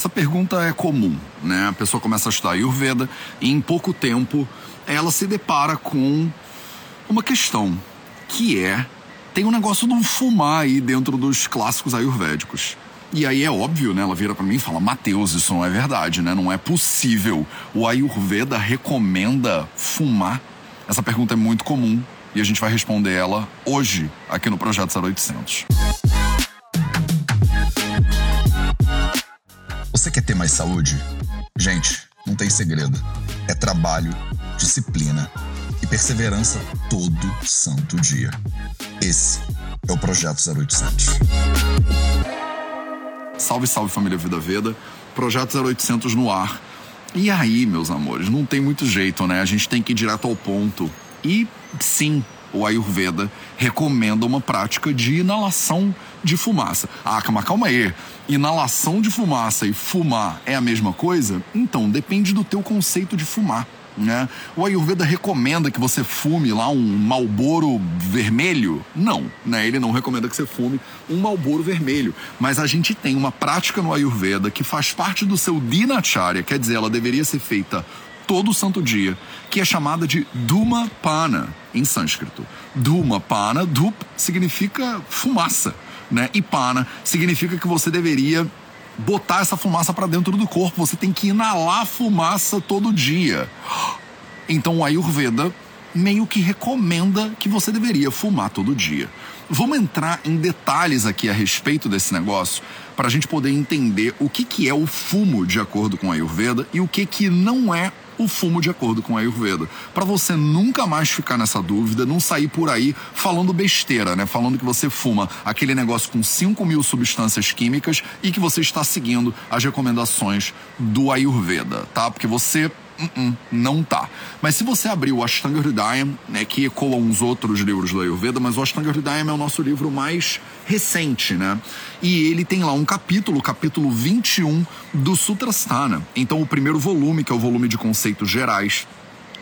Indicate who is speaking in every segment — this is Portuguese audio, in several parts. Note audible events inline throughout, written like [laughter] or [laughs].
Speaker 1: Essa pergunta é comum, né? A pessoa começa a estudar Ayurveda e em pouco tempo ela se depara com uma questão que é tem um negócio do fumar aí dentro dos clássicos ayurvédicos. E aí é óbvio, né? Ela vira para mim e fala: Mateus, isso não é verdade, né? Não é possível. O Ayurveda recomenda fumar? Essa pergunta é muito comum e a gente vai responder ela hoje aqui no Projeto 0800.
Speaker 2: Ter mais saúde? Gente, não tem segredo. É trabalho, disciplina e perseverança todo santo dia. Esse é o Projeto 0800.
Speaker 1: Salve, salve família Vida Veda. Projeto 0800 no ar. E aí, meus amores, não tem muito jeito, né? A gente tem que ir direto ao ponto. E sim, o Ayurveda recomenda uma prática de inalação de fumaça. Ah, mas calma aí. Inalação de fumaça e fumar é a mesma coisa? Então, depende do teu conceito de fumar. Né? O Ayurveda recomenda que você fume lá um malboro vermelho? Não, né? Ele não recomenda que você fume um malboro vermelho. Mas a gente tem uma prática no Ayurveda que faz parte do seu dinacharya, quer dizer, ela deveria ser feita todo santo dia, que é chamada de Duma Pana em sânscrito. Duma Pana, Dup significa fumaça, né? E Pana significa que você deveria botar essa fumaça para dentro do corpo, você tem que inalar fumaça todo dia. Então o Ayurveda meio que recomenda que você deveria fumar todo dia. Vamos entrar em detalhes aqui a respeito desse negócio para a gente poder entender o que, que é o fumo de acordo com a Ayurveda e o que, que não é o fumo de acordo com a Ayurveda. Para você nunca mais ficar nessa dúvida, não sair por aí falando besteira, né? Falando que você fuma aquele negócio com 5 mil substâncias químicas e que você está seguindo as recomendações do Ayurveda, tá? Porque você Uh -uh, não tá. Mas se você abrir o Ashtanga Hridayam, né, que ecoa uns outros livros do Ayurveda, mas o Ashtanga Hridayam é o nosso livro mais recente, né? E ele tem lá um capítulo, capítulo 21 do Sutrasthana. Então o primeiro volume, que é o volume de conceitos gerais,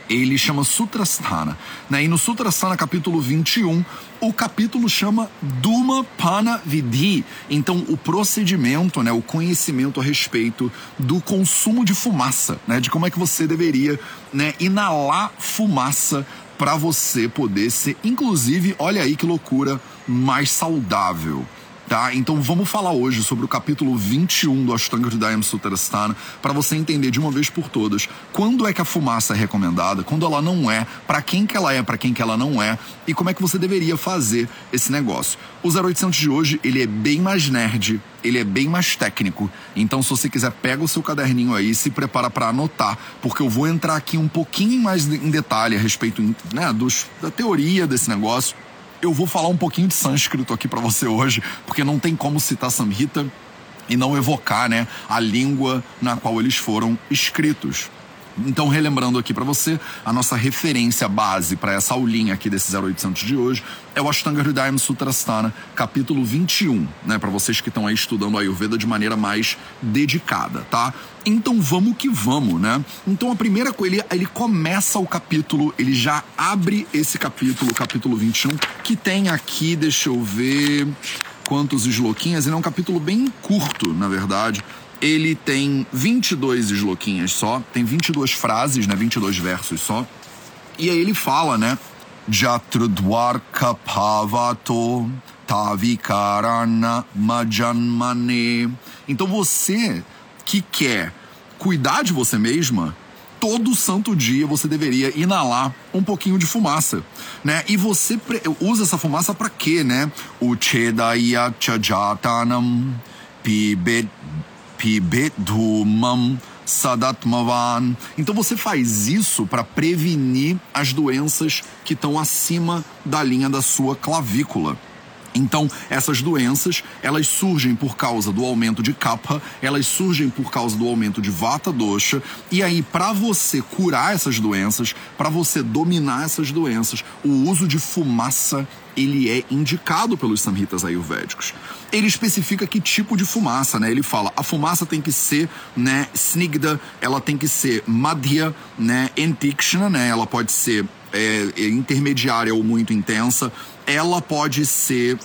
Speaker 1: ele chama Sutrasthana. Né? E no Sutrasthana, capítulo 21, o capítulo chama Duma Pana Vidhi. Então, o procedimento, né, o conhecimento a respeito do consumo de fumaça, né, de como é que você deveria né, inalar fumaça para você poder ser, inclusive, olha aí que loucura, mais saudável tá? Então vamos falar hoje sobre o capítulo 21 do Ashtanga Hridayam Sutrasthana para você entender de uma vez por todas quando é que a fumaça é recomendada, quando ela não é, para quem que ela é, para quem que ela não é e como é que você deveria fazer esse negócio. O 0800 de hoje, ele é bem mais nerd, ele é bem mais técnico. Então se você quiser, pega o seu caderninho aí e se prepara para anotar, porque eu vou entrar aqui um pouquinho mais em detalhe a respeito né, dos, da teoria desse negócio eu vou falar um pouquinho de sânscrito aqui para você hoje, porque não tem como citar Samhita e não evocar, né, a língua na qual eles foram escritos. Então, relembrando aqui para você, a nossa referência base para essa aulinha aqui desse 0800 de hoje é o Ashtanga Hridayam Sutrasthana, capítulo 21, né, para vocês que estão aí estudando a Ayurveda de maneira mais dedicada, tá? Então, vamos que vamos, né? Então, a primeira coisa, ele, ele começa o capítulo, ele já abre esse capítulo, capítulo 21, que tem aqui, deixa eu ver quantos esloquinhas, ele é um capítulo bem curto, na verdade ele tem 22 esloquinhas só, tem 22 frases, né, 22 versos só. E aí ele fala, né, Jatrudwarka Pavato Tavikarana Majanmane. Então você que quer cuidar de você mesma, todo santo dia você deveria inalar um pouquinho de fumaça, né? E você usa essa fumaça para quê, né? O Chedaya Chajatanam Pibet Pibedumam Sadatmavan. Então você faz isso para prevenir as doenças que estão acima da linha da sua clavícula. Então, essas doenças, elas surgem por causa do aumento de kapha, elas surgem por causa do aumento de vata dosha, e aí para você curar essas doenças, para você dominar essas doenças, o uso de fumaça ele é indicado pelos samhitas ayurvédicos. Ele especifica que tipo de fumaça, né? Ele fala, a fumaça tem que ser, né, snigda, ela tem que ser madhya, né, entikshna, né? Ela pode ser é, intermediária ou muito intensa, ela pode ser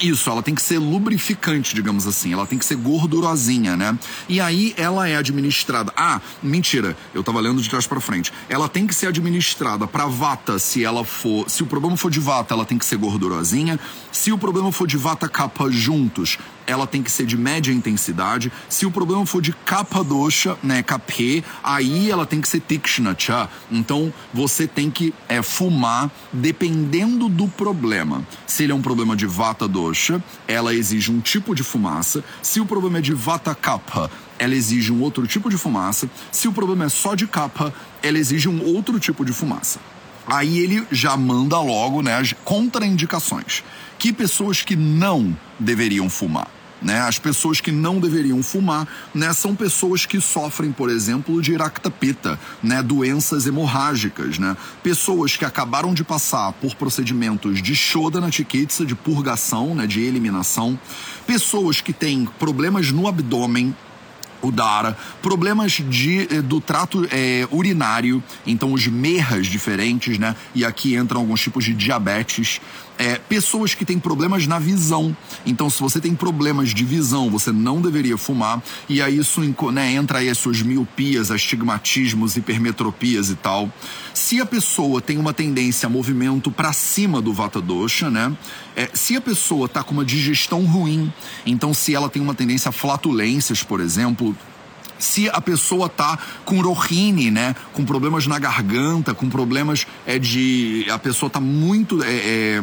Speaker 1: Isso, ela tem que ser lubrificante, digamos assim. Ela tem que ser gordurosinha, né? E aí ela é administrada. Ah, mentira, eu tava lendo de trás para frente. Ela tem que ser administrada para vata se ela for. Se o problema for de vata, ela tem que ser gordurosinha. Se o problema for de vata capa juntos, ela tem que ser de média intensidade. Se o problema for de capa dosha, né, capê, aí ela tem que ser tikshna cha. Então você tem que é, fumar dependendo do problema. Se ele é um problema de vata dosha, ela exige um tipo de fumaça. Se o problema é de vata kapha, ela exige um outro tipo de fumaça. Se o problema é só de capa, ela exige um outro tipo de fumaça. Aí ele já manda logo né, as contraindicações. Que pessoas que não deveriam fumar. Né? As pessoas que não deveriam fumar né, são pessoas que sofrem, por exemplo, de iractapita, né, doenças hemorrágicas, né? pessoas que acabaram de passar por procedimentos de shodana chikitsa, de purgação, né, de eliminação, pessoas que têm problemas no abdômen, o Dara, problemas de, eh, do trato é, urinário, então os merras diferentes, né? E aqui entram alguns tipos de diabetes. É, pessoas que têm problemas na visão. Então, se você tem problemas de visão, você não deveria fumar. E aí isso né, entra aí as suas miopias, astigmatismos, hipermetropias e tal. Se a pessoa tem uma tendência a movimento para cima do Vata Dosha, né? É, se a pessoa está com uma digestão ruim, então se ela tem uma tendência a flatulências, por exemplo, se a pessoa tá com rohini, né, com problemas na garganta, com problemas é de a pessoa tá muito é, é,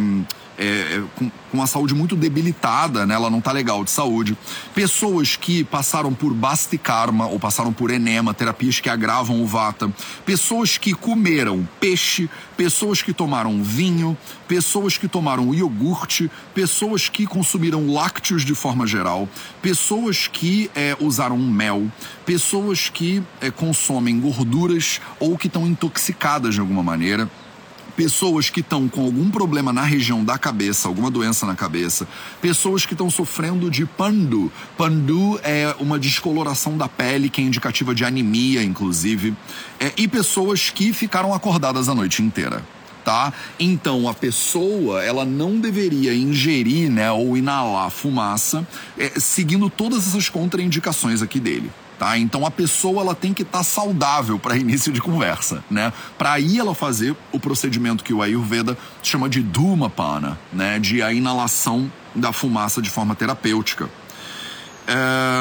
Speaker 1: é, é, com, com a saúde muito debilitada, né? Ela não tá legal de saúde. Pessoas que passaram por bastikarma ou passaram por enema, terapias que agravam o vata. Pessoas que comeram peixe, pessoas que tomaram vinho, pessoas que tomaram iogurte, pessoas que consumiram lácteos de forma geral, pessoas que é, usaram mel, pessoas que é, consomem gorduras ou que estão intoxicadas de alguma maneira pessoas que estão com algum problema na região da cabeça, alguma doença na cabeça, pessoas que estão sofrendo de pandu. Pandu é uma descoloração da pele que é indicativa de anemia, inclusive, é, e pessoas que ficaram acordadas a noite inteira. Tá? Então a pessoa ela não deveria ingerir, né, ou inalar fumaça, é, seguindo todas essas contraindicações aqui dele. Tá? Então a pessoa ela tem que estar tá saudável para [laughs] início de conversa, né? Para aí ela fazer o procedimento que o Ayurveda chama de Dhumapana, né? De a inalação da fumaça de forma terapêutica.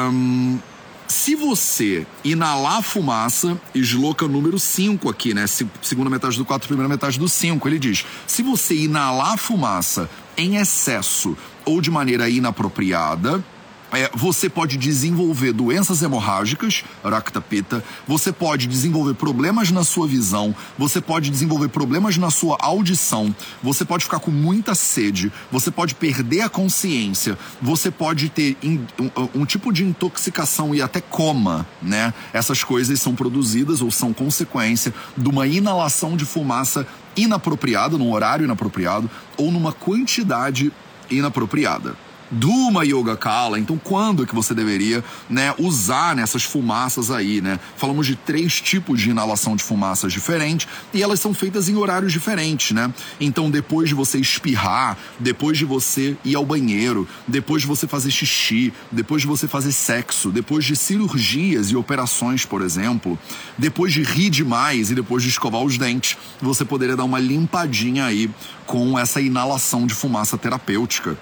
Speaker 1: Um, se você inalar fumaça, esloca número 5 aqui, né? Segunda metade do 4, primeira metade do 5, ele diz: se você inalar fumaça em excesso ou de maneira inapropriada, é, você pode desenvolver doenças hemorrágicas, Raktapita, você pode desenvolver problemas na sua visão, você pode desenvolver problemas na sua audição, você pode ficar com muita sede, você pode perder a consciência, você pode ter in, um, um tipo de intoxicação e até coma, né? Essas coisas são produzidas ou são consequência de uma inalação de fumaça inapropriada, num horário inapropriado ou numa quantidade inapropriada de uma yoga kala. Então, quando é que você deveria, né, usar nessas fumaças aí, né? Falamos de três tipos de inalação de fumaças diferentes e elas são feitas em horários diferentes, né? Então, depois de você espirrar, depois de você ir ao banheiro, depois de você fazer xixi, depois de você fazer sexo, depois de cirurgias e operações, por exemplo, depois de rir demais e depois de escovar os dentes, você poderia dar uma limpadinha aí com essa inalação de fumaça terapêutica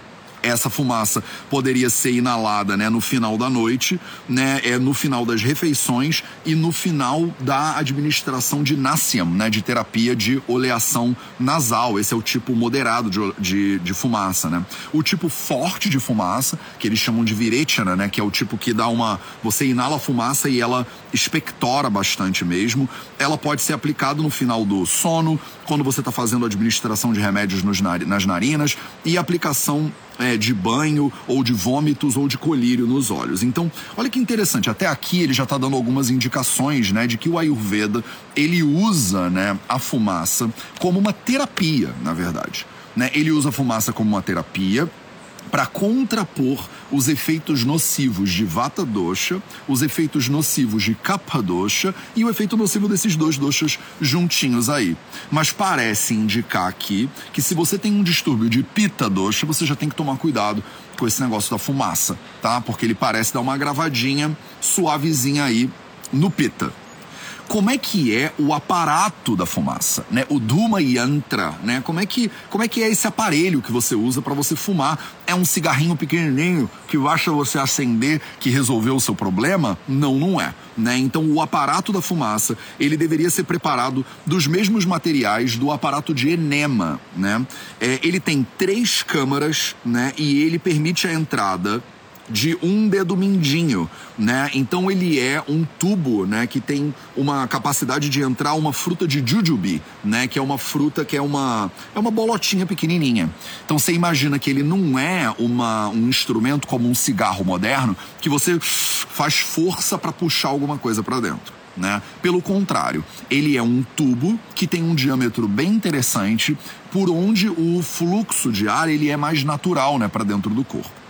Speaker 1: essa fumaça poderia ser inalada né, no final da noite, né, é, no final das refeições e no final da administração de Nassiam, né, de terapia de oleação nasal. Esse é o tipo moderado de, de, de fumaça. Né? O tipo forte de fumaça, que eles chamam de virechana, né, que é o tipo que dá uma. Você inala a fumaça e ela expectora bastante mesmo. Ela pode ser aplicada no final do sono, quando você está fazendo a administração de remédios nos, nas narinas e aplicação é, de banho ou de vômitos ou de colírio nos olhos. Então, olha que interessante, até aqui ele já está dando algumas indicações, né, de que o Ayurveda ele usa, né, a fumaça como uma terapia, na verdade. Né? Ele usa a fumaça como uma terapia para contrapor os efeitos nocivos de Vata Dosha, os efeitos nocivos de Kapha Dosha e o efeito nocivo desses dois doshas juntinhos aí. Mas parece indicar aqui que se você tem um distúrbio de Pitta Dosha, você já tem que tomar cuidado com esse negócio da fumaça, tá? Porque ele parece dar uma gravadinha suavezinha aí no Pitta como é que é o aparato da fumaça, né? O Duma Yantra, né? Como é que, como é que é esse aparelho que você usa para você fumar? É um cigarrinho pequenininho que basta você acender que resolveu o seu problema? Não, não é, né? Então o aparato da fumaça, ele deveria ser preparado dos mesmos materiais do aparato de enema, né? É, ele tem três câmaras, né? E ele permite a entrada de um dedo mindinho, né? Então ele é um tubo, né, que tem uma capacidade de entrar uma fruta de jujube, né, que é uma fruta que é uma é uma bolotinha pequenininha. Então você imagina que ele não é uma, um instrumento como um cigarro moderno que você faz força para puxar alguma coisa para dentro. Né? Pelo contrário, ele é um tubo que tem um diâmetro bem interessante, por onde o fluxo de ar ele é mais natural, né, para dentro do corpo.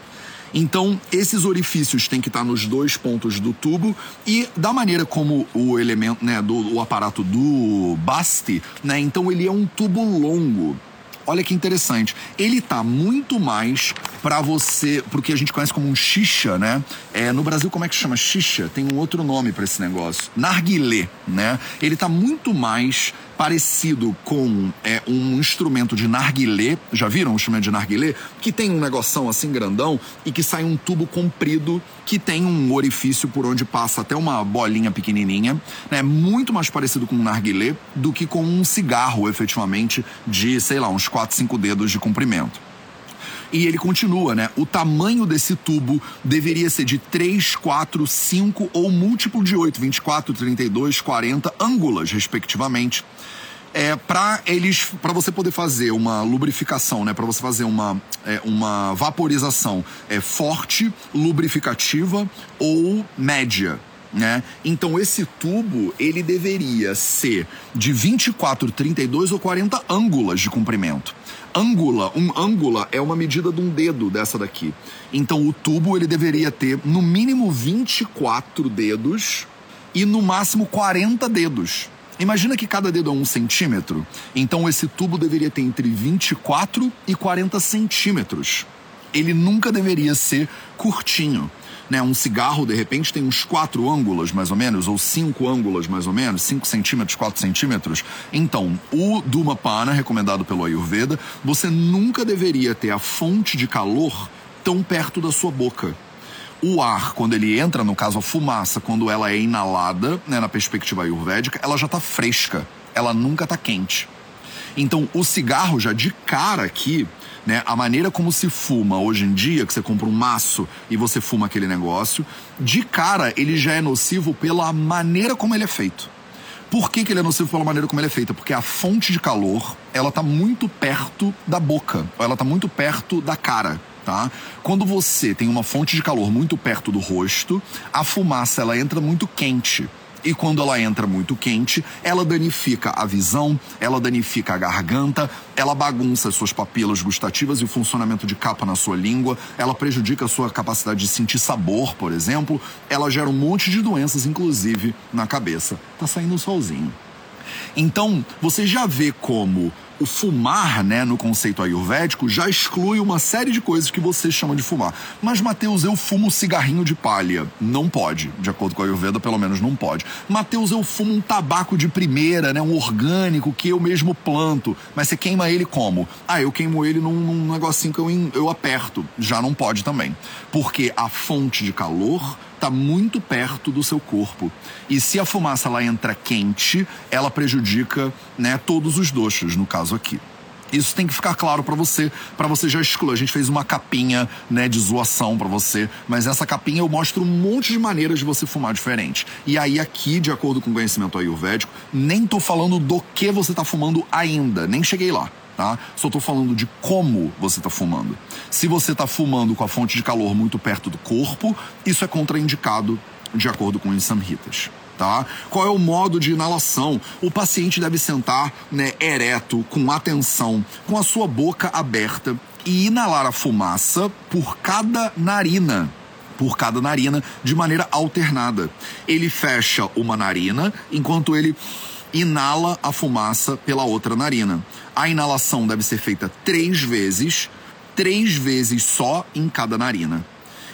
Speaker 1: Então, esses orifícios têm que estar nos dois pontos do tubo e da maneira como o elemento, né, do o aparato do Basti, né, então ele é um tubo longo. Olha que interessante. Ele tá muito mais para você, porque a gente conhece como um xixa, né? É, no Brasil, como é que chama xixa? Tem um outro nome para esse negócio. Narguilé, né? Ele tá muito mais parecido com é, um instrumento de narguilé. Já viram um instrumento de narguilé? Que tem um negoção assim grandão e que sai um tubo comprido que tem um orifício por onde passa até uma bolinha pequenininha. Né? muito mais parecido com um narguilé do que com um cigarro, efetivamente, de, sei lá, uns 4, 5 dedos de comprimento. E ele continua, né? O tamanho desse tubo deveria ser de 3, 4, 5 ou múltiplo de 8, 24, 32, 40 ângulas, respectivamente. É, para eles para você poder fazer uma lubrificação né para você fazer uma, é, uma vaporização é, forte lubrificativa ou média né? Então esse tubo ele deveria ser de 24, 32 ou 40 ângulas de comprimento. Ângula, um ângula é uma medida de um dedo dessa daqui. Então o tubo ele deveria ter no mínimo 24 dedos e no máximo 40 dedos. Imagina que cada dedo é um centímetro, então esse tubo deveria ter entre 24 e 40 centímetros. Ele nunca deveria ser curtinho né? Um cigarro, de repente, tem uns quatro ângulos, mais ou menos, ou cinco ângulos, mais ou menos, cinco centímetros, quatro centímetros. Então, o Dhumapana, recomendado pelo Ayurveda, você nunca deveria ter a fonte de calor tão perto da sua boca. O ar, quando ele entra, no caso a fumaça, quando ela é inalada, né, na perspectiva ayurvédica, ela já está fresca, ela nunca está quente. Então, o cigarro já de cara aqui, né? A maneira como se fuma hoje em dia, que você compra um maço e você fuma aquele negócio, de cara ele já é nocivo pela maneira como ele é feito. Por que, que ele é nocivo pela maneira como ele é feito? Porque a fonte de calor, ela tá muito perto da boca, ela tá muito perto da cara. Tá? Quando você tem uma fonte de calor muito perto do rosto, a fumaça ela entra muito quente e quando ela entra muito quente, ela danifica a visão, ela danifica a garganta, ela bagunça as suas papilas gustativas e o funcionamento de capa na sua língua, ela prejudica a sua capacidade de sentir sabor, por exemplo, ela gera um monte de doenças, inclusive na cabeça. Tá saindo um solzinho. Então, você já vê como o fumar, né, no conceito ayurvédico, já exclui uma série de coisas que você chama de fumar. Mas, Mateus, eu fumo cigarrinho de palha. Não pode. De acordo com a Ayurveda, pelo menos não pode. Mateus, eu fumo um tabaco de primeira, né, um orgânico que eu mesmo planto. Mas você queima ele como? Ah, eu queimo ele num, num negocinho que eu, eu aperto. Já não pode também. Porque a fonte de calor está muito perto do seu corpo. E se a fumaça lá entra quente, ela prejudica né, todos os doxos, no caso aqui. Isso tem que ficar claro para você, para você já excluir. A gente fez uma capinha, né, de zoação para você, mas essa capinha eu mostro um monte de maneiras de você fumar diferente. E aí aqui, de acordo com o conhecimento ayurvédico, nem tô falando do que você tá fumando ainda, nem cheguei lá tá? Só estou falando de como você está fumando. Se você está fumando com a fonte de calor muito perto do corpo, isso é contraindicado de acordo com os samhitas. Tá? Qual é o modo de inalação? O paciente deve sentar né, ereto, com atenção, com a sua boca aberta e inalar a fumaça por cada narina por cada narina de maneira alternada. Ele fecha uma narina enquanto ele inala a fumaça pela outra narina. A inalação deve ser feita três vezes, três vezes só em cada narina.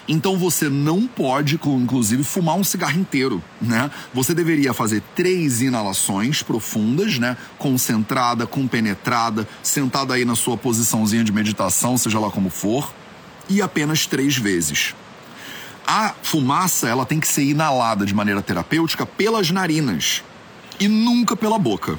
Speaker 1: Então você não pode, inclusive, fumar um cigarro inteiro, né? Você deveria fazer três inalações profundas, né? Concentrada, compenetrada, sentada aí na sua posiçãozinha de meditação, seja lá como for, e apenas três vezes. A fumaça, ela tem que ser inalada de maneira terapêutica pelas narinas e nunca pela boca.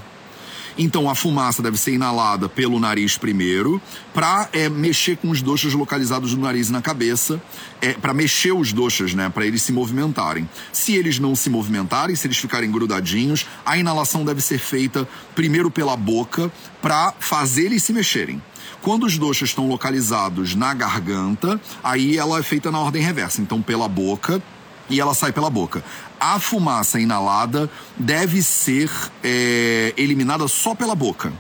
Speaker 1: Então a fumaça deve ser inalada pelo nariz primeiro, para é, mexer com os doxas localizados no nariz e na cabeça, é, para mexer os doxas, né, para eles se movimentarem. Se eles não se movimentarem, se eles ficarem grudadinhos, a inalação deve ser feita primeiro pela boca, para fazer eles se mexerem. Quando os doxas estão localizados na garganta, aí ela é feita na ordem reversa. Então, pela boca, e ela sai pela boca. A fumaça inalada deve ser é, eliminada só pela boca.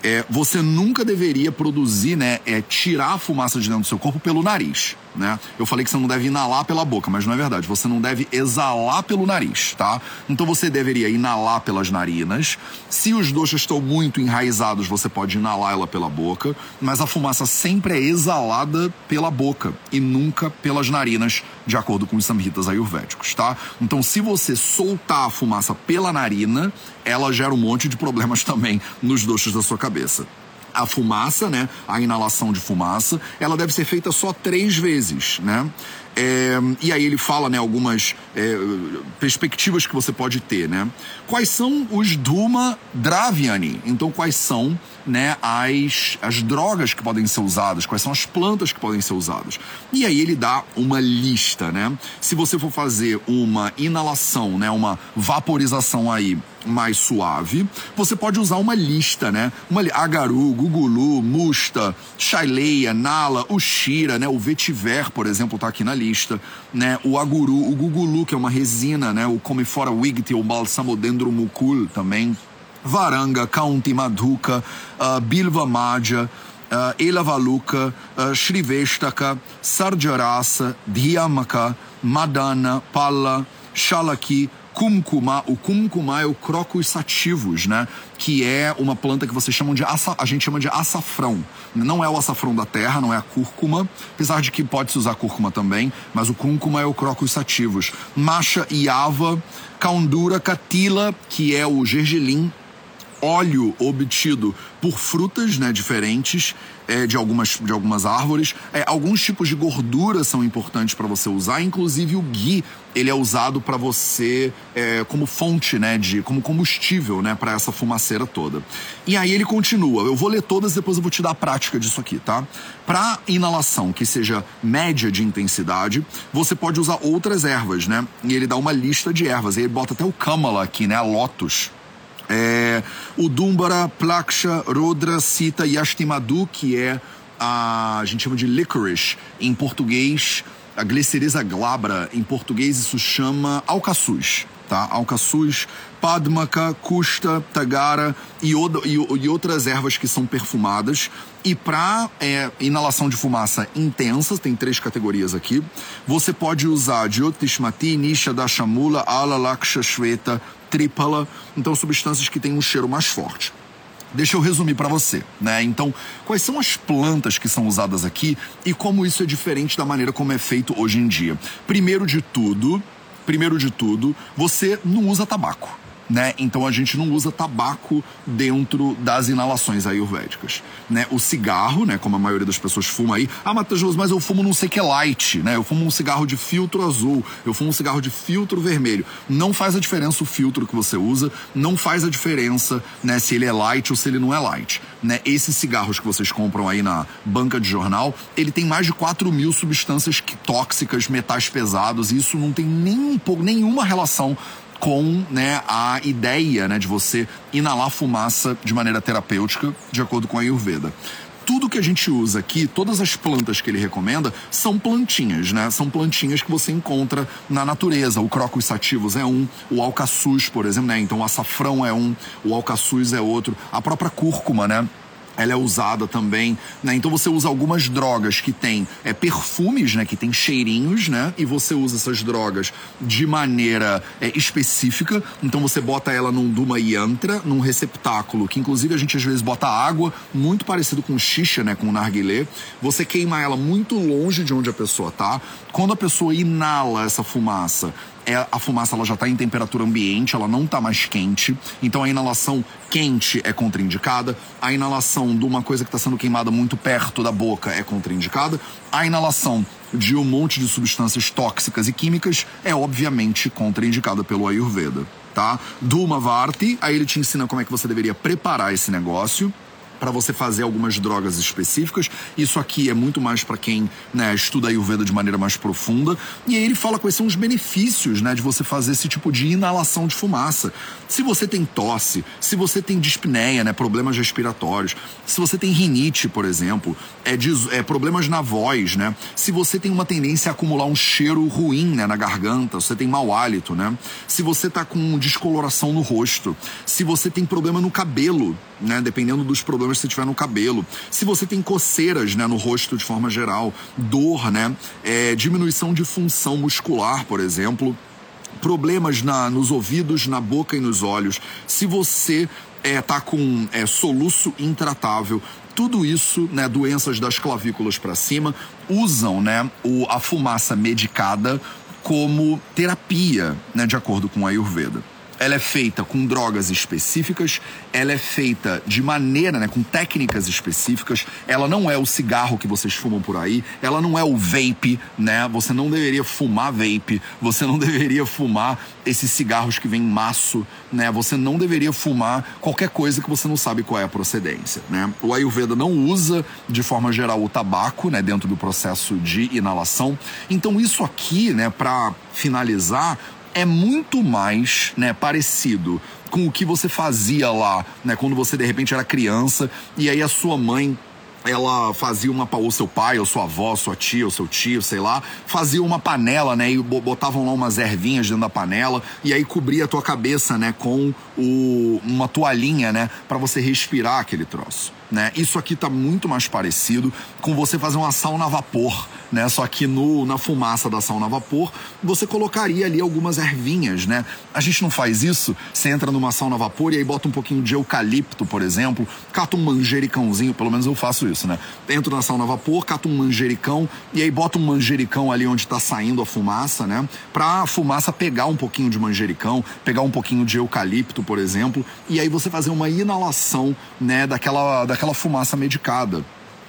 Speaker 1: É, você nunca deveria produzir, né, é, tirar a fumaça de dentro do seu corpo pelo nariz, né? Eu falei que você não deve inalar pela boca, mas não é verdade. Você não deve exalar pelo nariz, tá? Então você deveria inalar pelas narinas. Se os doxas estão muito enraizados, você pode inalar ela pela boca, mas a fumaça sempre é exalada pela boca e nunca pelas narinas, de acordo com os samhitas ayurvédicos, tá? Então se você soltar a fumaça pela narina, ela gera um monte de problemas também nos doxas da sua cabeça a fumaça, né? A inalação de fumaça, ela deve ser feita só três vezes, né? É, e aí ele fala, né, algumas é, perspectivas que você pode ter, né? Quais são os Duma Draviani? Então, quais são, né, as, as drogas que podem ser usadas? Quais são as plantas que podem ser usadas? E aí ele dá uma lista, né? Se você for fazer uma inalação, né, uma vaporização aí mais suave, você pode usar uma lista, né? Uma agaru, gugulu, musta, chaileia, nala, ushira, né? O vetiver, por exemplo, tá aqui na lista, né? O aguru, o gugulu, que é uma resina, né? O comifora wigti, o balsamodendro mucul também. Varanga, Kaunti Madhuka, uh, Bilva Madhya, uh, Elavaluka, uh, Shrivestaka, Sarjarasa, Dhyamaka, Madana, Palla, Shalaki, Kumkuma, o kumkuma é o crocus sativus, né? Que é uma planta que vocês chamam de assa, a gente chama de açafrão. Não é o açafrão da terra, não é a cúrcuma, apesar de que pode-se usar cúrcuma também, mas o cúrcuma é o crocus sativus. Macha Iava, Kaundura Catila, que é o gergelim óleo obtido por frutas né, diferentes é, de, algumas, de algumas árvores. É, alguns tipos de gordura são importantes para você usar, inclusive o ghee ele é usado para você é, como fonte, né, de como combustível, né, para essa fumaceira toda. E aí ele continua. Eu vou ler todas depois eu vou te dar a prática disso aqui, tá? Para inalação que seja média de intensidade, você pode usar outras ervas, né? E ele dá uma lista de ervas. E ele bota até o kamala aqui, né, a lotus é, o Dumbara, Plaksha, Rodra, Sita e Ashtimadu, que é a, a gente chama de licorice em português, a Glyceriza glabra, em português isso chama alcaçuz, tá? Alcaçuz, Padmaka, Custa, Tagara e, e, e, outras ervas que são perfumadas. E para é, inalação de fumaça intensa, tem três categorias aqui, você pode usar Jyotishmati, Nisha Dashamula, Ala Laksha Shveta, Tripala, então substâncias que têm um cheiro mais forte. Deixa eu resumir para você, né? Então, quais são as plantas que são usadas aqui e como isso é diferente da maneira como é feito hoje em dia? Primeiro de tudo, primeiro de tudo, você não usa tabaco né? Então a gente não usa tabaco dentro das inalações ayurvédicas, né? O cigarro, né? Como a maioria das pessoas fuma aí, ah, Matheus, mas eu fumo não sei que light, né? Eu fumo um cigarro de filtro azul, eu fumo um cigarro de filtro vermelho. Não faz a diferença o filtro que você usa, não faz a diferença, né? Se ele é light ou se ele não é light, né? Esses cigarros que vocês compram aí na banca de jornal, ele tem mais de 4 mil substâncias tóxicas, metais pesados, e isso não tem nem um pouco, nenhuma relação com né, a ideia né, de você inalar fumaça de maneira terapêutica, de acordo com a Ayurveda tudo que a gente usa aqui, todas as plantas que ele recomenda, são plantinhas, né? São plantinhas que você encontra na natureza. O crocus sativus é um, o alcaçuz, por exemplo, né? Então o açafrão é um, o alcaçuz é outro, a própria cúrcuma, né? Ela é usada também, né? Então você usa algumas drogas que tem é, perfumes, né? Que tem cheirinhos, né? E você usa essas drogas de maneira é, específica. Então você bota ela num Duma Yantra, num receptáculo, que inclusive a gente às vezes bota água, muito parecido com xixa, né? Com narguilé. Você queima ela muito longe de onde a pessoa tá. Quando a pessoa inala essa fumaça, é, a fumaça ela já está em temperatura ambiente, ela não está mais quente. Então a inalação quente é contraindicada. A inalação de uma coisa que está sendo queimada muito perto da boca é contraindicada. A inalação de um monte de substâncias tóxicas e químicas é obviamente contraindicada pelo Ayurveda, tá? Duma Varti, aí ele te ensina como é que você deveria preparar esse negócio para você fazer algumas drogas específicas. Isso aqui é muito mais para quem né, estuda Ayurveda de maneira mais profunda. E aí ele fala quais são os benefícios né, de você fazer esse tipo de inalação de fumaça. Se você tem tosse, se você tem dispneia, né, problemas respiratórios, se você tem rinite, por exemplo, é, de, é problemas na voz, né? Se você tem uma tendência a acumular um cheiro ruim né, na garganta, você tem mau hálito, né? Se você tá com descoloração no rosto, se você tem problema no cabelo, né, dependendo dos problemas que você tiver no cabelo. Se você tem coceiras, né, no rosto de forma geral, dor, né, é, diminuição de função muscular, por exemplo, problemas na, nos ouvidos, na boca e nos olhos. Se você é, tá com é, soluço intratável, tudo isso, né, doenças das clavículas para cima, usam, né, o, a fumaça medicada como terapia, né, de acordo com a Ayurveda ela é feita com drogas específicas, ela é feita de maneira, né, com técnicas específicas. Ela não é o cigarro que vocês fumam por aí, ela não é o vape, né? Você não deveria fumar vape, você não [laughs] deveria fumar esses cigarros que vêm em maço, né? Você não deveria fumar qualquer coisa que você não sabe qual é a procedência, né? O Ayurveda não usa de forma geral o tabaco, né, dentro do processo de inalação. Então isso aqui, né, para finalizar, é muito mais né, parecido com o que você fazia lá, né, quando você de repente era criança e aí a sua mãe ela fazia uma ou seu pai, ou sua avó, sua tia, ou seu tio, sei lá, fazia uma panela, né, e botavam lá umas ervinhas dentro da panela e aí cobria a tua cabeça, né, com o, uma toalhinha, né, para você respirar aquele troço né? Isso aqui está muito mais parecido com você fazer uma sauna a vapor, né? Só que no, na fumaça da sauna a vapor, você colocaria ali algumas ervinhas, né? A gente não faz isso, você entra numa sauna a vapor e aí bota um pouquinho de eucalipto, por exemplo, cata um manjericãozinho, pelo menos eu faço isso, né? Entro na sauna a vapor, cata um manjericão e aí bota um manjericão ali onde está saindo a fumaça, né? Pra a fumaça pegar um pouquinho de manjericão, pegar um pouquinho de eucalipto, por exemplo, e aí você fazer uma inalação, né, daquela daquela fumaça medicada.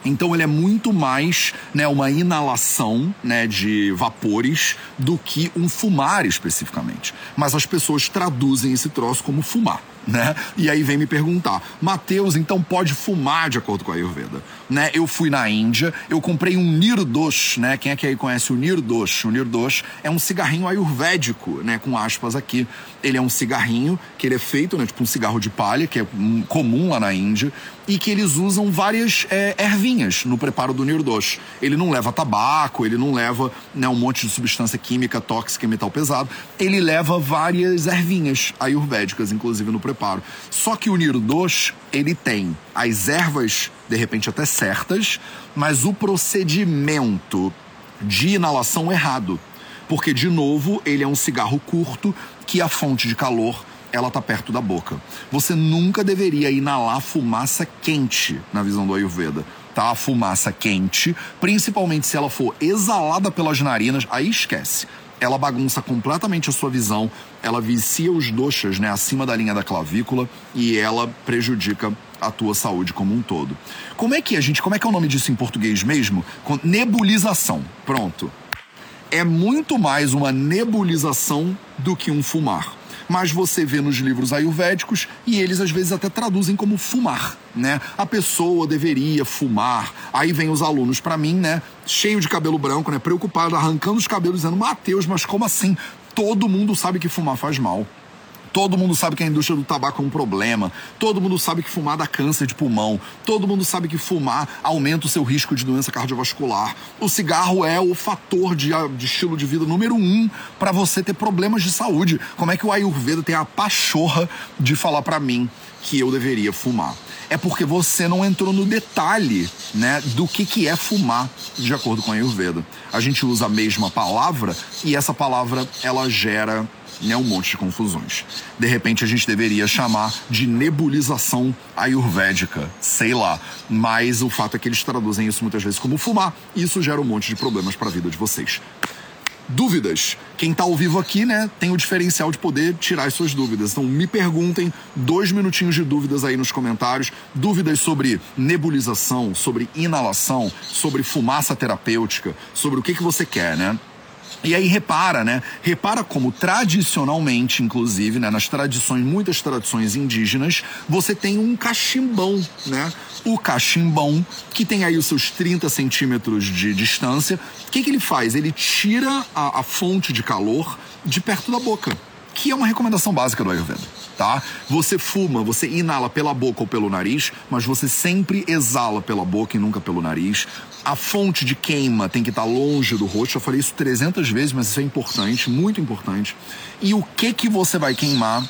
Speaker 1: Então ele é muito mais né, uma inalação né, de vapores do que um fumar especificamente. Mas as pessoas traduzem esse troço como fumar né? E aí vem me perguntar, Mateus, então pode fumar de acordo com a Ayurveda, né? Eu fui na Índia, eu comprei um Nirdosh, né? Quem é que aí conhece o Nirdosh? O Nirdosh é um cigarrinho ayurvédico, né? Com aspas aqui. Ele é um cigarrinho que ele é feito, né? Tipo um cigarro de palha, que é comum lá na Índia, e que eles usam várias é, ervinhas no preparo do Nirdosh. Ele não leva tabaco, ele não leva né, um monte de substância química tóxica e metal pesado. Ele leva várias ervinhas ayurvédicas, inclusive no preparo. Só que o Nirdosh, ele tem as ervas, de repente até certas, mas o procedimento de inalação errado. Porque, de novo, ele é um cigarro curto que a fonte de calor ela tá perto da boca. Você nunca deveria inalar fumaça quente na visão do Ayurveda. Tá? A fumaça quente, principalmente se ela for exalada pelas narinas, aí esquece ela bagunça completamente a sua visão, ela vicia os doxas né, acima da linha da clavícula e ela prejudica a tua saúde como um todo. Como é que a gente, como é que é o nome disso em português mesmo? Nebulização. Pronto. É muito mais uma nebulização do que um fumar mas você vê nos livros ayurvédicos e eles às vezes até traduzem como fumar, né? A pessoa deveria fumar. Aí vem os alunos para mim, né, cheio de cabelo branco, né, preocupado, arrancando os cabelos dizendo: "Mateus, mas como assim? Todo mundo sabe que fumar faz mal." Todo mundo sabe que a indústria do tabaco é um problema. Todo mundo sabe que fumar dá câncer de pulmão. Todo mundo sabe que fumar aumenta o seu risco de doença cardiovascular. O cigarro é o fator de, de estilo de vida número um para você ter problemas de saúde. Como é que o Ayurveda tem a pachorra de falar para mim que eu deveria fumar? É porque você não entrou no detalhe, né, do que que é fumar, de acordo com a Ayurveda. A gente usa a mesma palavra e essa palavra ela gera né, um monte de confusões. De repente a gente deveria chamar de nebulização ayurvédica, sei lá. Mas o fato é que eles traduzem isso muitas vezes como fumar, e isso gera um monte de problemas para a vida de vocês. Dúvidas? Quem está ao vivo aqui, né, tem o diferencial de poder tirar as suas dúvidas. Então me perguntem, dois minutinhos de dúvidas aí nos comentários. Dúvidas sobre nebulização, sobre inalação, sobre fumaça terapêutica, sobre o que, que você quer, né? E aí repara, né? Repara como tradicionalmente, inclusive, né, nas tradições, muitas tradições indígenas, você tem um cachimbão, né? O cachimbão, que tem aí os seus 30 centímetros de distância, o que, que ele faz? Ele tira a, a fonte de calor de perto da boca, que é uma recomendação básica do Ayurveda tá? Você fuma, você inala pela boca ou pelo nariz, mas você sempre exala pela boca e nunca pelo nariz. A fonte de queima tem que estar longe do rosto. Eu falei isso 300 vezes, mas isso é importante, muito importante. E o que que você vai queimar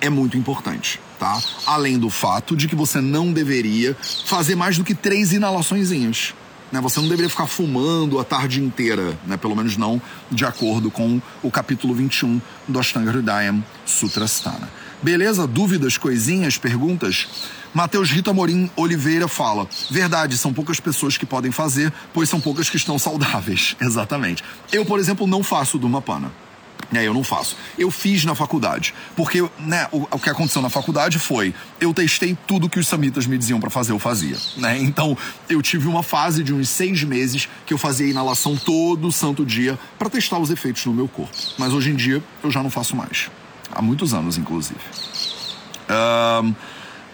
Speaker 1: é muito importante, tá? Além do fato de que você não deveria fazer mais do que três inalaçõezinhas. Né? Você não deveria ficar fumando a tarde inteira, né? pelo menos não de acordo com o capítulo 21 do Ashtanga Hridayam Sutrasthana. Beleza? Dúvidas, coisinhas, perguntas? Matheus Rita Morim Oliveira fala: Verdade, são poucas pessoas que podem fazer, pois são poucas que estão saudáveis. [laughs] Exatamente. Eu, por exemplo, não faço Dumapana. É, eu não faço. Eu fiz na faculdade. Porque né, o, o, que aconteceu na faculdade foi: eu testei tudo que os samitas me diziam para fazer, eu fazia. Né? [laughs] Então, eu tive uma fase de uns seis meses que eu fazia inalação todo santo dia para testar os efeitos no meu corpo. Mas hoje em dia, eu já não faço mais. Há muitos anos, inclusive. Um,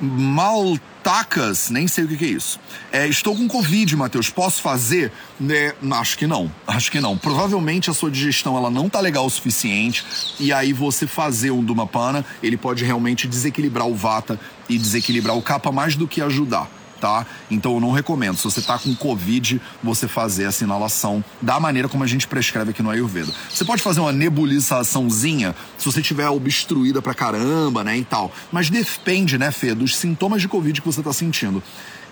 Speaker 1: Maltacas, nem sei o que, que é isso. É, estou com Covid, Matheus. Posso fazer? É, acho que não. Acho que não. Provavelmente a sua digestão ela não tá legal o suficiente. E aí você fazer um Dumapana, ele pode realmente desequilibrar o Vata e desequilibrar o Kapha mais do que ajudar tá? Então eu não recomendo. Se você tá com Covid, você fazer essa inalação da maneira como a gente prescreve aqui no Ayurveda. Você pode fazer uma nebulizaçãozinha se você tiver obstruída pra caramba, né, e tal. Mas depende, né, Fê, dos sintomas de Covid que você tá sentindo.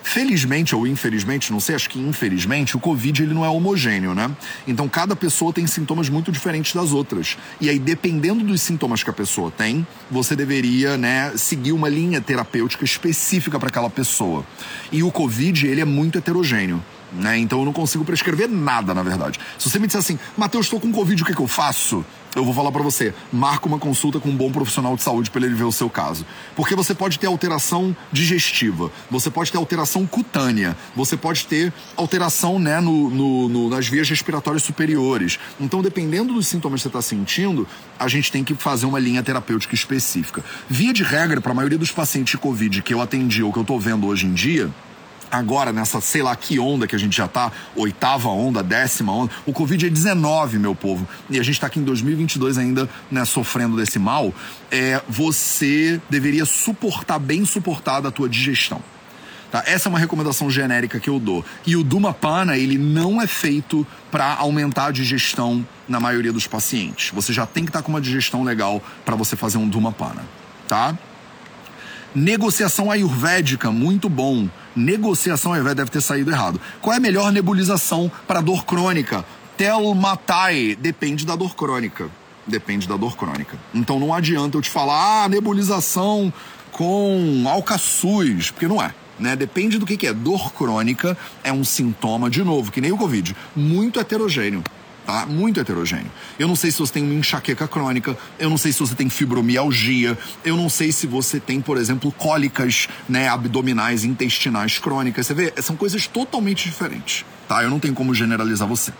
Speaker 1: Felizmente ou infelizmente, não sei, acho que infelizmente, o Covid ele não é homogêneo, né? Então cada pessoa tem sintomas muito diferentes das outras. E aí, dependendo dos sintomas que a pessoa tem, você deveria, né, seguir uma linha terapêutica específica para aquela pessoa. E o Covid, ele é muito heterogêneo. Né? Então eu não consigo prescrever nada, na verdade. Se você me disser assim, Matheus, estou com Covid, o que, que eu faço? Eu vou falar para você, marca uma consulta com um bom profissional de saúde para ele ver o seu caso. Porque você pode ter alteração digestiva, você pode ter alteração cutânea, você pode ter alteração né, no, no, no nas vias respiratórias superiores. Então, dependendo dos sintomas que você está sentindo, a gente tem que fazer uma linha terapêutica específica. Via de regra, para a maioria dos pacientes de Covid que eu atendi ou que eu estou vendo hoje em dia, agora nessa sei lá que onda que a gente já tá, oitava onda, décima onda. O Covid é 19, meu povo. E a gente tá aqui em 2022 ainda, né, sofrendo desse mal. É, você deveria suportar, bem suportada a tua digestão. Tá? Essa é uma recomendação genérica que eu dou. E o Dumapana, ele não é feito para aumentar a digestão na maioria dos pacientes. Você já tem que estar tá com uma digestão legal para você fazer um Dumapana, tá? Negociação ayurvédica, muito bom. Negociação ayurvédica deve ter saído errado. Qual é a melhor nebulização para dor crônica? Telmatai, depende da dor crônica. Depende da dor crônica. Então não adianta eu te falar, ah, nebulização com alcaçuz, porque não é. Né? Depende do que, que é. Dor crônica é um sintoma, de novo, que nem o Covid, muito heterogêneo tá? Muito heterogêneo. Eu não sei se você tem uma enxaqueca crônica, eu não sei se você tem fibromialgia, eu não sei se você tem, por exemplo, cólicas, né, abdominais, intestinais crônicas. Você vê, são coisas totalmente diferentes, tá? Eu não tenho como generalizar você.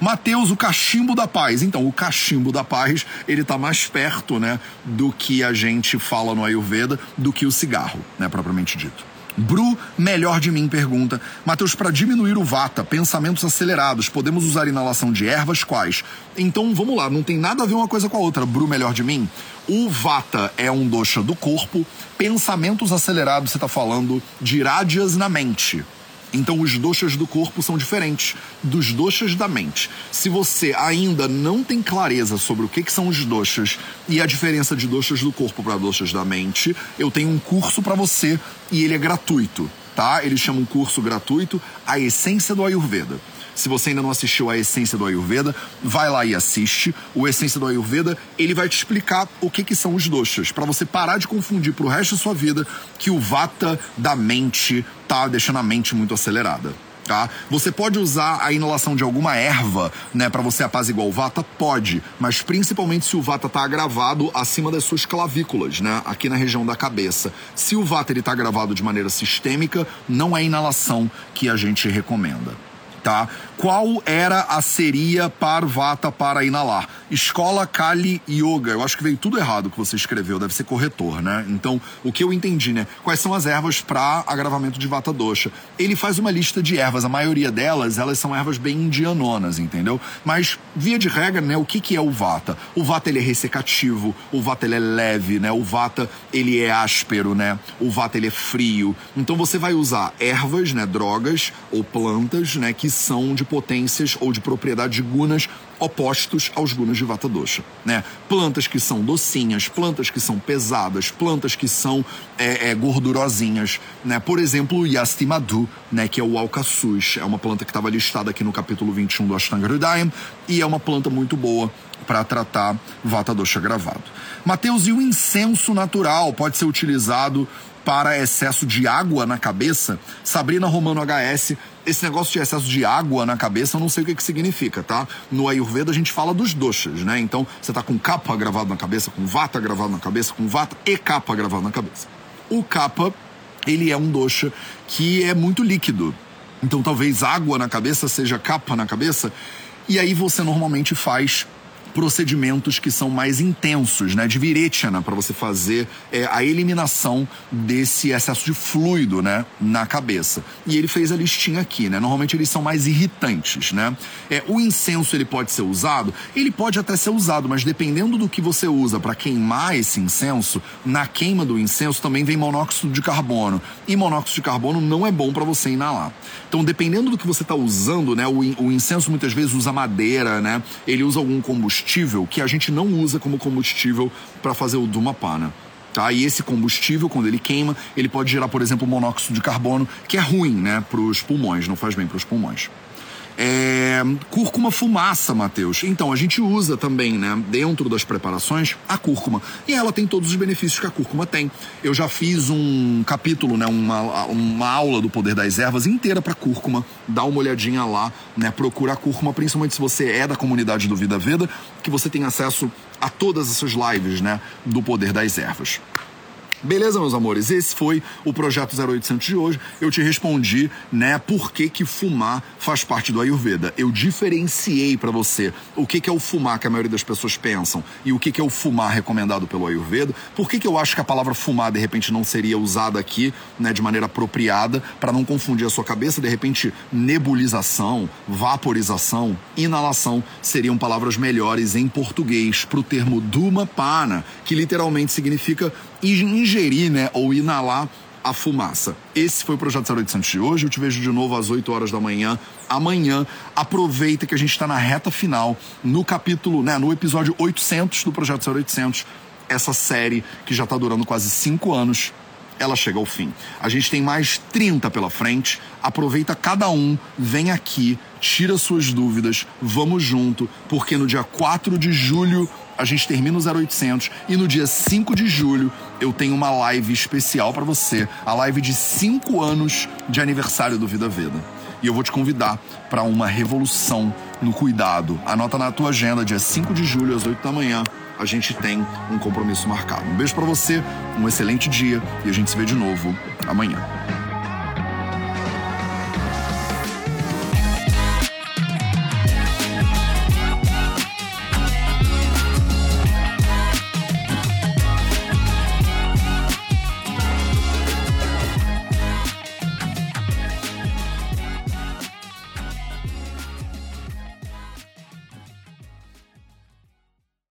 Speaker 1: Mateus, o cachimbo da paz. Então, o cachimbo da paz, ele tá mais perto, né, do que a gente fala no Ayurveda, do que o cigarro, né, propriamente dito. Bru, melhor de mim, pergunta. Matheus, para diminuir o vata, pensamentos acelerados, podemos usar inalação de ervas quais? Então, vamos lá, não tem nada a ver uma coisa com a outra. Bru, melhor de mim. O vata é um dosha do corpo, pensamentos acelerados, você está falando de rádias na mente. Então, os doshas do corpo são diferentes dos doshas da mente. Se você ainda não tem clareza sobre o que, que são os doshas e a diferença de doshas do corpo para doshas da mente, eu tenho um curso para você e ele é gratuito, tá? Ele chama um curso gratuito A Essência do Ayurveda. Se você ainda não assistiu a Essência do Ayurveda, vai lá e assiste. O Essência do Ayurveda, ele vai te explicar o que, que são os doshas, para você parar de confundir pro resto da sua vida que o vata da mente tá deixando a mente muito acelerada. Tá? Você pode usar a inalação de alguma erva, né, para você apaziguar o vata? Pode, mas principalmente se o vata tá agravado acima das suas clavículas, né, aqui na região da cabeça. Se o vata ele tá agravado de maneira sistêmica, não é inalação que a gente recomenda tá? Qual era a seria Parvata para inalar? Escola Kali Yoga. Eu acho que veio tudo errado que você escreveu, deve ser corretor, né? Então, o que eu entendi, né? Quais são as ervas para agravamento de Vata Dosha? Ele faz uma lista de ervas, a maioria delas, elas são ervas bem indianonas, entendeu? Mas, via de regra, né, o que, que é o Vata? O Vata, ele é ressecativo, o Vata, ele é leve, né? O Vata, ele é áspero, né? O Vata, ele é frio. Então, você vai usar ervas, né, drogas ou plantas, né, que são de potências ou de propriedade de gunas opostos aos gunas de Vata Dosha, né? Plantas que são docinhas, plantas que são pesadas, plantas que são é, é, gordurosinhas, né? Por exemplo, o Yastimadu, né? Que é o alcaçuz, é uma planta que estava listada aqui no capítulo 21 do Ashtanga Hridayam e é uma planta muito boa para tratar Vata Dosha gravado. Mateus, e o incenso natural pode ser utilizado para excesso de água na cabeça. Sabrina Romano HS, esse negócio de excesso de água na cabeça, eu não sei o que, que significa, tá? No Ayurveda a gente fala dos doshas, né? Então você tá com capa gravado na cabeça, com vata gravado na cabeça, com vata e capa gravado na cabeça. O capa, ele é um dosha que é muito líquido. Então talvez água na cabeça seja capa na cabeça. E aí você normalmente faz procedimentos que são mais intensos, né, de viretina, para você fazer é, a eliminação desse excesso de fluido, né, na cabeça. E ele fez a listinha aqui, né? Normalmente eles são mais irritantes, né? É, o incenso ele pode ser usado, ele pode até ser usado, mas dependendo do que você usa para queimar esse incenso, na queima do incenso também vem monóxido de carbono. E monóxido de carbono não é bom para você inalar. Então, dependendo do que você está usando, né, o, o incenso muitas vezes usa madeira, né? Ele usa algum combustível combustível que a gente não usa como combustível para fazer o Dhumapana. Tá? E esse combustível, quando ele queima, ele pode gerar, por exemplo, monóxido de carbono, que é ruim né, para os pulmões, não faz bem para os pulmões. É, cúrcuma fumaça, Matheus. Então, a gente usa também, né, dentro das preparações, a cúrcuma. E ela tem todos os benefícios que a cúrcuma tem. Eu já fiz um capítulo, né, uma, uma aula do poder das ervas inteira para cúrcuma. Dá uma olhadinha lá, né, procura a cúrcuma, principalmente se você é da comunidade do Vida Veda, que você tem acesso a todas essas lives, né, do poder das ervas. Beleza, meus amores? Esse foi o projeto 0800 de hoje. Eu te respondi, né, por que que fumar faz parte do Ayurveda. Eu diferenciei para você o que que é o fumar que a maioria das pessoas pensam e o que que é o fumar recomendado pelo Ayurveda. Por que que eu acho que a palavra fumar de repente não seria usada aqui, né, de maneira apropriada para não confundir a sua cabeça, de repente nebulização, vaporização, inalação seriam palavras melhores em português para o termo Dhumapana, que literalmente significa ingerir, né, ou inalar a fumaça. Esse foi o Projeto 0800 de hoje. Eu te vejo de novo às 8 horas da manhã. Amanhã, aproveita que a gente está na reta final, no capítulo, né, no episódio 800 do Projeto 0800. Essa série que já está durando quase 5 anos, ela chega ao fim. A gente tem mais 30 pela frente. Aproveita cada um, vem aqui, tira suas dúvidas, vamos junto, porque no dia 4 de julho a gente termina o 0800 e no dia 5 de julho eu tenho uma live especial para você, a live de 5 anos de aniversário do Vida Veda. E eu vou te convidar para uma revolução no cuidado. Anota na tua agenda, dia 5 de julho às 8 da manhã, a gente tem um compromisso marcado. Um beijo para você, um excelente dia e a gente se vê de novo amanhã.